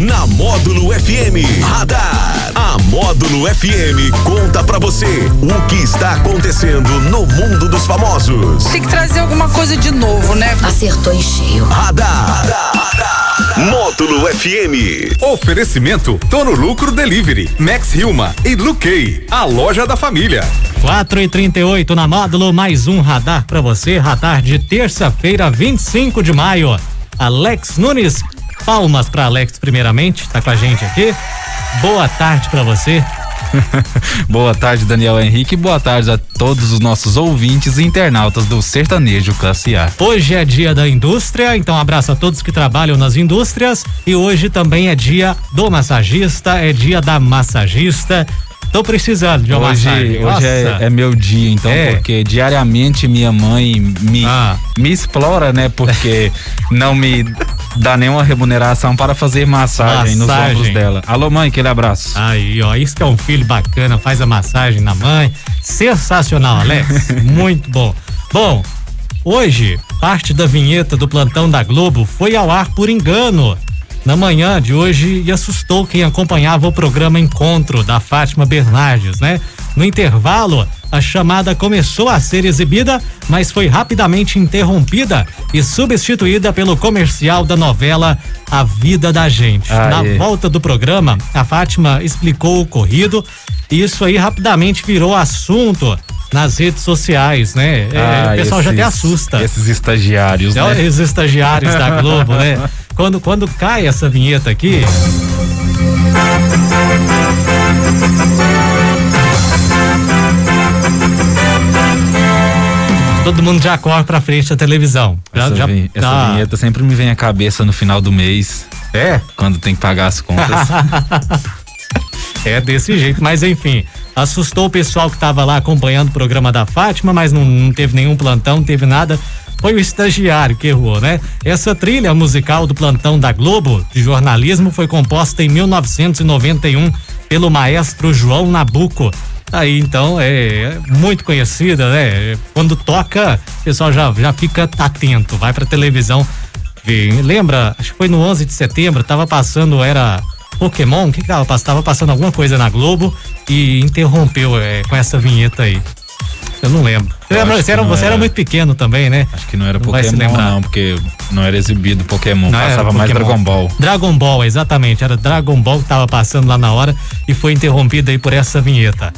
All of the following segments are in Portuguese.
na Módulo FM Radar. A Módulo FM conta pra você o que está acontecendo no mundo dos famosos. Tem que trazer alguma coisa de novo, né? Acertou em cheio. Radar. Módulo FM. Oferecimento Tono Lucro Delivery, Max Hilma e Luquei, a loja da família. 4 e 38 na módulo, mais um radar para você. Radar de terça-feira, 25 de maio. Alex Nunes, palmas para Alex, primeiramente, tá com a gente aqui. Boa tarde para você. boa tarde, Daniel Henrique. Boa tarde a todos os nossos ouvintes e internautas do Sertanejo Classe A. Hoje é dia da indústria, então abraço a todos que trabalham nas indústrias. E hoje também é dia do massagista, é dia da massagista. Tô precisando de uma hoje, massagem. Hoje é, é, meu dia, então, é. porque diariamente minha mãe me, ah. me explora, né? Porque não me dá nenhuma remuneração para fazer massagem, massagem, nos ombros dela. Alô, mãe, aquele abraço. Aí, ó, isso que é um filho bacana, faz a massagem na mãe. Sensacional, Alex. Muito bom. Bom, hoje, parte da vinheta do plantão da Globo foi ao ar por engano na manhã de hoje e assustou quem acompanhava o programa Encontro da Fátima Bernardes, né? No intervalo, a chamada começou a ser exibida, mas foi rapidamente interrompida e substituída pelo comercial da novela A Vida da Gente. Ah, Na volta do programa, a Fátima explicou o ocorrido e isso aí rapidamente virou assunto nas redes sociais, né? É, ah, o pessoal esses, já até assusta. Esses estagiários, né? Esses estagiários da Globo, né? Quando, quando cai essa vinheta aqui. Todo mundo já corre pra frente da televisão. Já, essa, já, vi, essa ah. vinheta sempre me vem à cabeça no final do mês. É? Quando tem que pagar as contas. é desse jeito, mas enfim assustou o pessoal que estava lá acompanhando o programa da Fátima, mas não, não, teve nenhum plantão, não teve nada foi o estagiário que errou, né? Essa trilha musical do plantão da Globo de jornalismo foi composta em 1991 pelo maestro João Nabuco. Aí então é, é muito conhecida, né? Quando toca, o pessoal já, já fica atento, vai pra televisão. Lembra? Acho que foi no 11 de setembro, tava passando, era Pokémon, o que que tava passando? Tava passando alguma coisa na Globo e interrompeu é, com essa vinheta aí. Eu não lembro. Você, era, você, era, você era, muito pequeno também, né? Acho que não era não Pokémon, não, porque não era exibido Pokémon, não passava mais Dragon Ball. Dragon Ball, exatamente. Era Dragon Ball que tava passando lá na hora e foi interrompido aí por essa vinheta.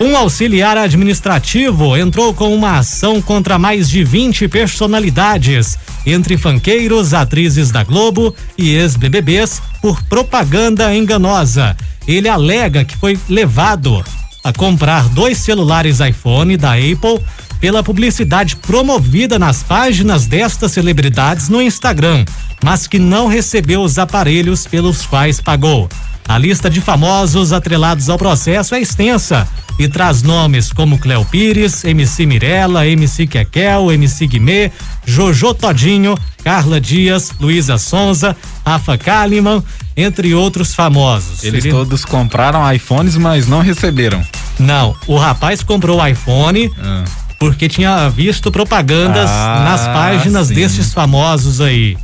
Um auxiliar administrativo entrou com uma ação contra mais de 20 personalidades, entre fanqueiros, atrizes da Globo e ex-BBBs, por propaganda enganosa. Ele alega que foi levado a comprar dois celulares iPhone da Apple pela publicidade promovida nas páginas destas celebridades no Instagram, mas que não recebeu os aparelhos pelos quais pagou. A lista de famosos atrelados ao processo é extensa e traz nomes como Cleo Pires, MC Mirella, MC Kekel, MC Guimê, Jojo Todinho, Carla Dias, Luísa Sonza, Rafa Kalimann, entre outros famosos. Eles Ele... todos compraram iPhones, mas não receberam. Não, o rapaz comprou o iPhone. Ah. Porque tinha visto propagandas ah, nas páginas sim. desses famosos aí.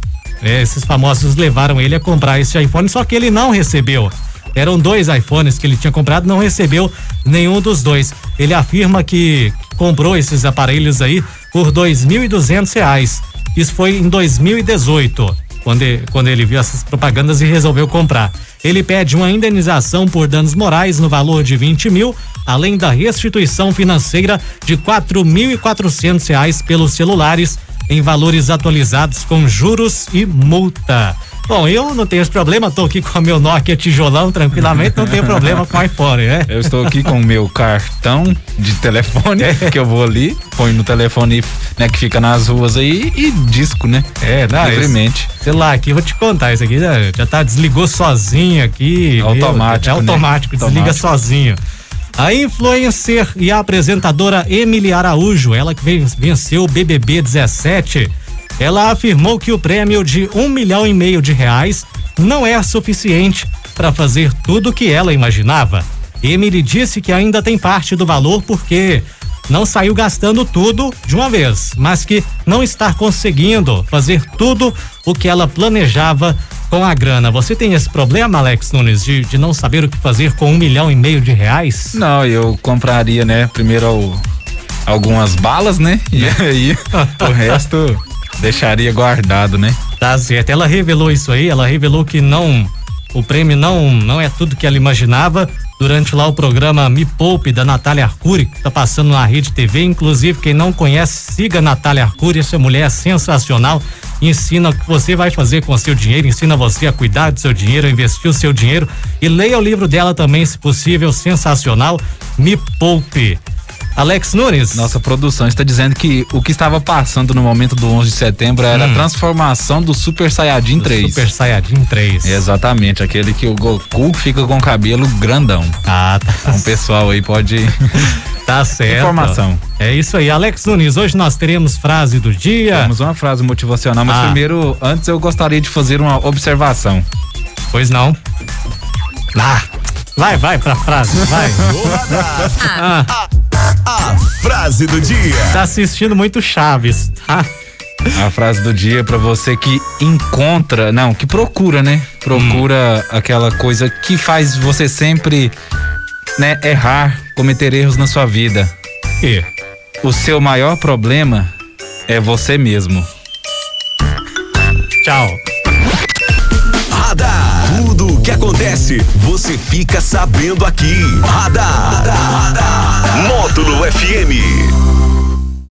É, esses famosos levaram ele a comprar esse iPhone, só que ele não recebeu. Eram dois iPhones que ele tinha comprado, não recebeu nenhum dos dois. Ele afirma que comprou esses aparelhos aí por dois mil e duzentos reais. Isso foi em 2018, quando ele, quando ele viu essas propagandas e resolveu comprar. Ele pede uma indenização por danos morais no valor de 20 mil, além da restituição financeira de quatrocentos reais pelos celulares em valores atualizados com juros e multa. Bom, eu não tenho esse problema, tô aqui com o meu Nokia tijolão tranquilamente, não tenho problema com o iPhone, né? Eu estou aqui com o meu cartão de telefone, é. que eu vou ali, põe no telefone, né, que fica nas ruas aí e disco, né? É, não, Livremente. sei lá, aqui vou te contar, isso aqui já, já tá, desligou sozinho aqui. Automático, É automático, né? desliga automático. sozinho. A influencer e a apresentadora Emily Araújo, ela que venceu o BBB 17, ela afirmou que o prêmio de um milhão e meio de reais não é suficiente para fazer tudo o que ela imaginava. Emily disse que ainda tem parte do valor porque não saiu gastando tudo de uma vez, mas que não está conseguindo fazer tudo o que ela planejava com a grana. Você tem esse problema, Alex Nunes, de, de não saber o que fazer com um milhão e meio de reais? Não, eu compraria, né? Primeiro algumas balas, né? E aí o resto deixaria guardado, né? Tá certo. Ela revelou isso aí, ela revelou que não o prêmio não não é tudo que ela imaginava durante lá o programa Me Poupe da Natália Arcuri, que tá passando na Rede TV. Inclusive, quem não conhece, siga a Natália Arcuri, essa mulher é sensacional. Ensina o que você vai fazer com o seu dinheiro, ensina você a cuidar do seu dinheiro, a investir o seu dinheiro. E leia o livro dela também, se possível, sensacional. Me Poupe. Alex Nunes. Nossa produção está dizendo que o que estava passando no momento do 11 de setembro era hum. a transformação do Super Saiyajin do 3. Super Saiyajin 3. Exatamente, aquele que o Goku fica com o cabelo grandão. Ah, tá. Então o pessoal aí pode. tá certo. Informação. É isso aí. Alex Nunes, hoje nós teremos frase do dia. Temos uma frase motivacional, mas ah. primeiro, antes eu gostaria de fazer uma observação. Pois não. Ah. Vai, vai pra frase, vai. ah. A frase do dia. Tá assistindo muito Chaves, tá? A frase do dia para você que encontra, não, que procura, né? Procura hum. aquela coisa que faz você sempre, né, errar, cometer erros na sua vida. E o seu maior problema é você mesmo. Tchau. Radar. Tudo o que acontece, você fica sabendo aqui. Radar. Radar. Módulo FM.